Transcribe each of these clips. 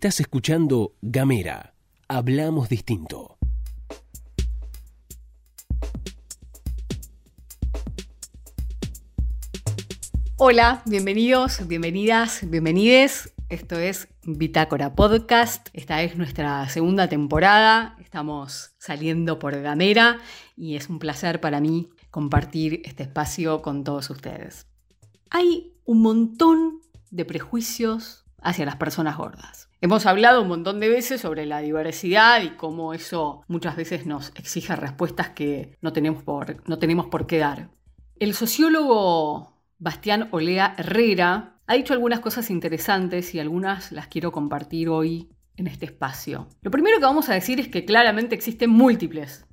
Estás escuchando Gamera. Hablamos distinto. Hola, bienvenidos, bienvenidas, bienvenides. Esto es Bitácora Podcast. Esta es nuestra segunda temporada. Estamos saliendo por Gamera y es un placer para mí compartir este espacio con todos ustedes. Hay un montón de prejuicios hacia las personas gordas. Hemos hablado un montón de veces sobre la diversidad y cómo eso muchas veces nos exige respuestas que no tenemos por, no tenemos por qué dar. El sociólogo Bastián Olea Herrera ha dicho algunas cosas interesantes y algunas las quiero compartir hoy en este espacio. Lo primero que vamos a decir es que claramente existen múltiples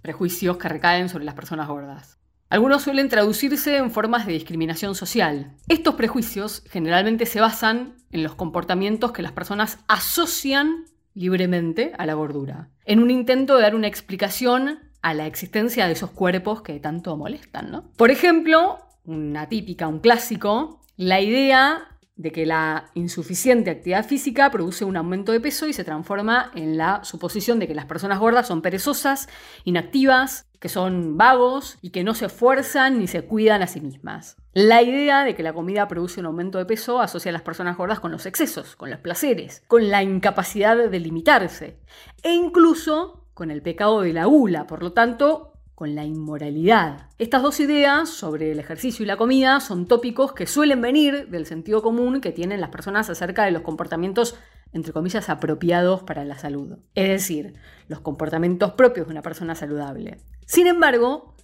prejuicios que recaen sobre las personas gordas. Algunos suelen traducirse en formas de discriminación social. Estos prejuicios generalmente se basan en los comportamientos que las personas asocian libremente a la gordura, en un intento de dar una explicación a la existencia de esos cuerpos que tanto molestan. ¿no? Por ejemplo, una típica, un clásico, la idea de que la insuficiente actividad física produce un aumento de peso y se transforma en la suposición de que las personas gordas son perezosas, inactivas, que son vagos y que no se esfuerzan ni se cuidan a sí mismas. La idea de que la comida produce un aumento de peso asocia a las personas gordas con los excesos, con los placeres, con la incapacidad de limitarse e incluso con el pecado de la gula. Por lo tanto, con la inmoralidad. Estas dos ideas sobre el ejercicio y la comida son tópicos que suelen venir del sentido común que tienen las personas acerca de los comportamientos, entre comillas, apropiados para la salud. Es decir, los comportamientos propios de una persona saludable. Sin embargo,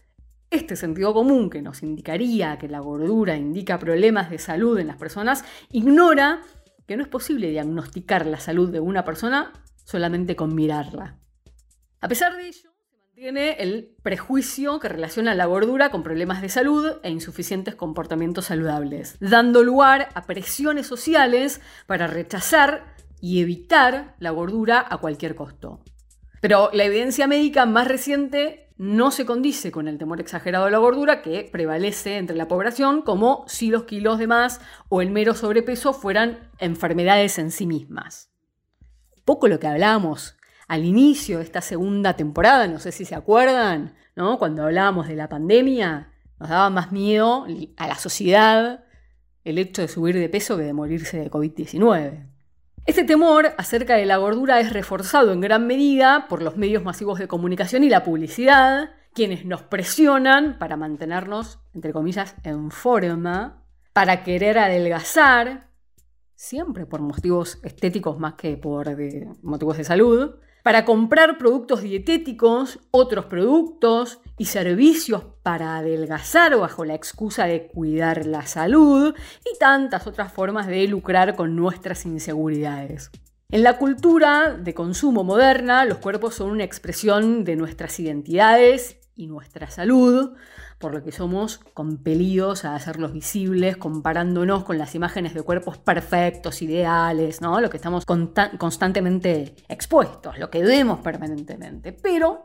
este sentido común que nos indicaría que la gordura indica problemas de salud en las personas, ignora que no es posible diagnosticar la salud de una persona solamente con mirarla. A pesar de ello, tiene el prejuicio que relaciona la gordura con problemas de salud e insuficientes comportamientos saludables, dando lugar a presiones sociales para rechazar y evitar la gordura a cualquier costo. Pero la evidencia médica más reciente no se condice con el temor exagerado a la gordura que prevalece entre la población, como si los kilos de más o el mero sobrepeso fueran enfermedades en sí mismas. Poco lo que hablábamos al inicio de esta segunda temporada, no sé si se acuerdan, ¿no? cuando hablábamos de la pandemia, nos daba más miedo a la sociedad el hecho de subir de peso que de morirse de COVID-19. Este temor acerca de la gordura es reforzado en gran medida por los medios masivos de comunicación y la publicidad, quienes nos presionan para mantenernos, entre comillas, en forma, para querer adelgazar, siempre por motivos estéticos más que por motivos de salud, para comprar productos dietéticos, otros productos y servicios para adelgazar bajo la excusa de cuidar la salud y tantas otras formas de lucrar con nuestras inseguridades. En la cultura de consumo moderna, los cuerpos son una expresión de nuestras identidades y nuestra salud, por lo que somos compelidos a hacerlos visibles comparándonos con las imágenes de cuerpos perfectos, ideales, ¿no? Lo que estamos constantemente expuestos, lo que vemos permanentemente. Pero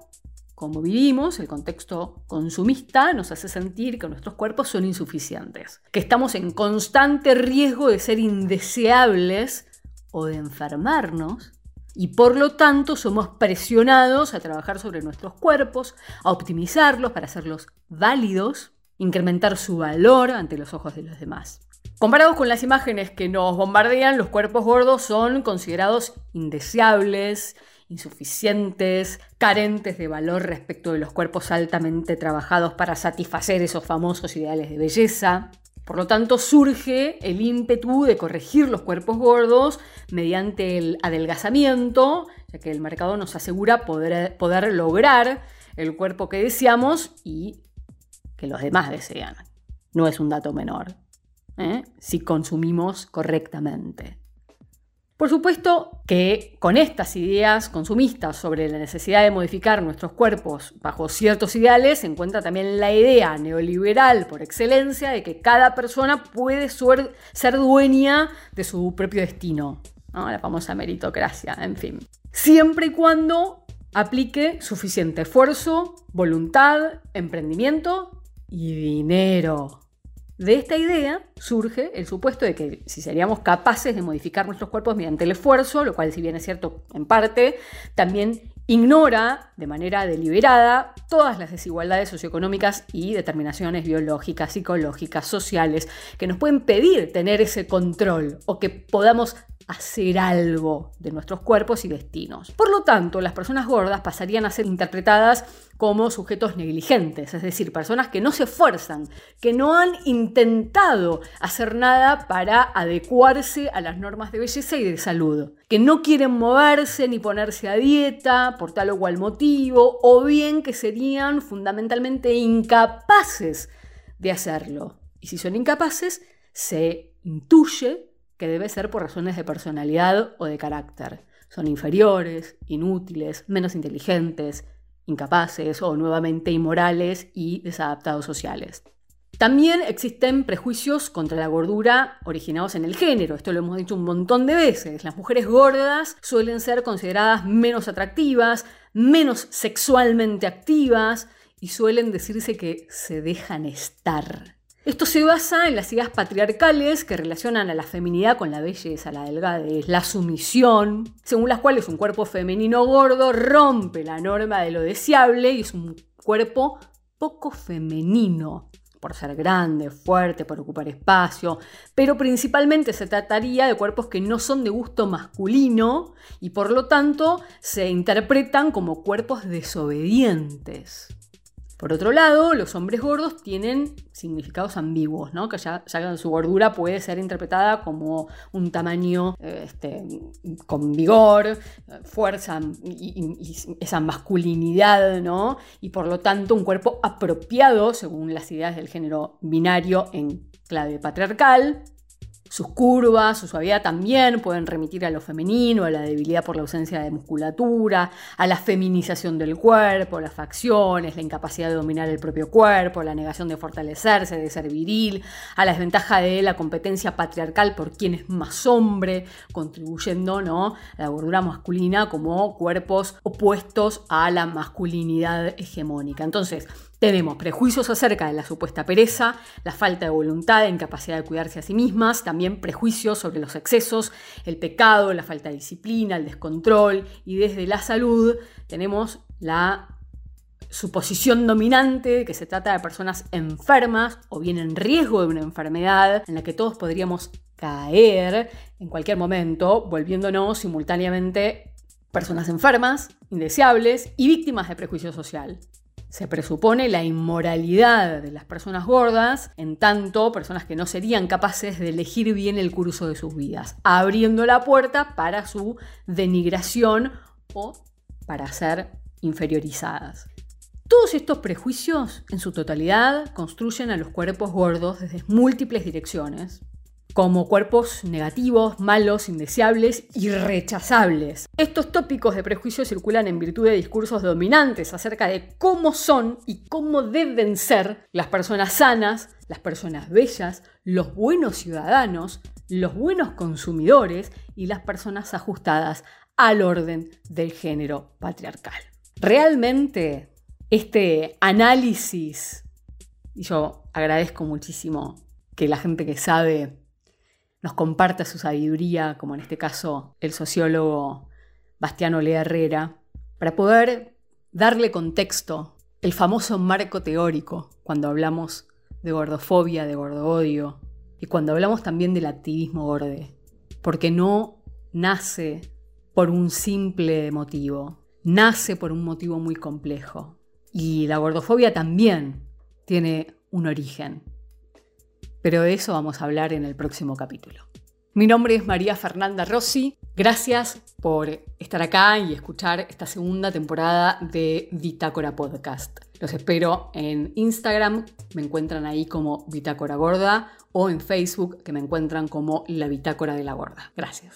como vivimos, el contexto consumista nos hace sentir que nuestros cuerpos son insuficientes, que estamos en constante riesgo de ser indeseables o de enfermarnos y por lo tanto somos presionados a trabajar sobre nuestros cuerpos, a optimizarlos para hacerlos válidos, incrementar su valor ante los ojos de los demás. Comparados con las imágenes que nos bombardean, los cuerpos gordos son considerados indeseables, insuficientes, carentes de valor respecto de los cuerpos altamente trabajados para satisfacer esos famosos ideales de belleza. Por lo tanto, surge el ímpetu de corregir los cuerpos gordos mediante el adelgazamiento, ya que el mercado nos asegura poder, poder lograr el cuerpo que deseamos y que los demás desean. No es un dato menor, ¿eh? si consumimos correctamente. Por supuesto que con estas ideas consumistas sobre la necesidad de modificar nuestros cuerpos bajo ciertos ideales se encuentra también la idea neoliberal por excelencia de que cada persona puede ser dueña de su propio destino, la famosa meritocracia, en fin. Siempre y cuando aplique suficiente esfuerzo, voluntad, emprendimiento y dinero. De esta idea surge el supuesto de que si seríamos capaces de modificar nuestros cuerpos mediante el esfuerzo, lo cual si bien es cierto en parte, también ignora de manera deliberada todas las desigualdades socioeconómicas y determinaciones biológicas, psicológicas, sociales, que nos pueden pedir tener ese control o que podamos hacer algo de nuestros cuerpos y destinos. Por lo tanto, las personas gordas pasarían a ser interpretadas como sujetos negligentes, es decir, personas que no se esfuerzan, que no han intentado hacer nada para adecuarse a las normas de belleza y de salud, que no quieren moverse ni ponerse a dieta por tal o cual motivo, o bien que serían fundamentalmente incapaces de hacerlo. Y si son incapaces, se intuye que debe ser por razones de personalidad o de carácter. Son inferiores, inútiles, menos inteligentes, incapaces o nuevamente inmorales y desadaptados sociales. También existen prejuicios contra la gordura originados en el género, esto lo hemos dicho un montón de veces. Las mujeres gordas suelen ser consideradas menos atractivas, menos sexualmente activas y suelen decirse que se dejan estar. Esto se basa en las ideas patriarcales que relacionan a la feminidad con la belleza, la delgadez, la sumisión, según las cuales un cuerpo femenino gordo rompe la norma de lo deseable y es un cuerpo poco femenino por ser grande, fuerte, por ocupar espacio, pero principalmente se trataría de cuerpos que no son de gusto masculino y por lo tanto se interpretan como cuerpos desobedientes. Por otro lado, los hombres gordos tienen significados ambiguos, ¿no? que ya, su gordura puede ser interpretada como un tamaño este, con vigor, fuerza y, y, esa masculinidad, ¿no? y por lo tanto un cuerpo apropiado según las ideas del género binario en clave patriarcal, sus curvas, su suavidad también pueden remitir a lo femenino, a la debilidad por la ausencia de musculatura, a la feminización del cuerpo, las facciones, la incapacidad de dominar el propio cuerpo, la negación de fortalecerse, de ser viril, a la desventaja de la competencia patriarcal por quien es más hombre, contribuyendo ¿no? a la gordura masculina como cuerpos opuestos a la masculinidad hegemónica. Entonces, tenemos prejuicios acerca de la supuesta pereza, la falta de voluntad, la incapacidad de cuidarse a sí mismas, también prejuicios sobre los excesos, el pecado, la falta de disciplina, el descontrol y desde la salud tenemos la suposición dominante de que se trata de personas enfermas o bien en riesgo de una enfermedad en la que todos podríamos caer en cualquier momento, volviéndonos simultáneamente personas enfermas, indeseables y víctimas de prejuicio social. Se presupone la inmoralidad de las personas gordas, en tanto personas que no serían capaces de elegir bien el curso de sus vidas, abriendo la puerta para su denigración o para ser inferiorizadas. Todos estos prejuicios, en su totalidad, construyen a los cuerpos gordos desde múltiples direcciones, como cuerpos negativos, malos, indeseables y rechazables. Estos tópicos de prejuicio circulan en virtud de discursos dominantes acerca de cómo son y cómo deben ser las personas sanas, las personas bellas, los buenos ciudadanos, los buenos consumidores y las personas ajustadas al orden del género patriarcal. Realmente este análisis, y yo agradezco muchísimo que la gente que sabe nos comparta su sabiduría, como en este caso el sociólogo Bastiano Lea Herrera, para poder darle contexto, el famoso marco teórico, cuando hablamos de gordofobia, de gordo-odio, y cuando hablamos también del activismo gorde, porque no nace por un simple motivo, nace por un motivo muy complejo. Y la gordofobia también tiene un origen, pero de eso vamos a hablar en el próximo capítulo. Mi nombre es María Fernanda Rossi. Gracias por estar acá y escuchar esta segunda temporada de Bitácora Podcast. Los espero en Instagram, me encuentran ahí como Bitácora Gorda, o en Facebook, que me encuentran como La Bitácora de la Gorda. Gracias.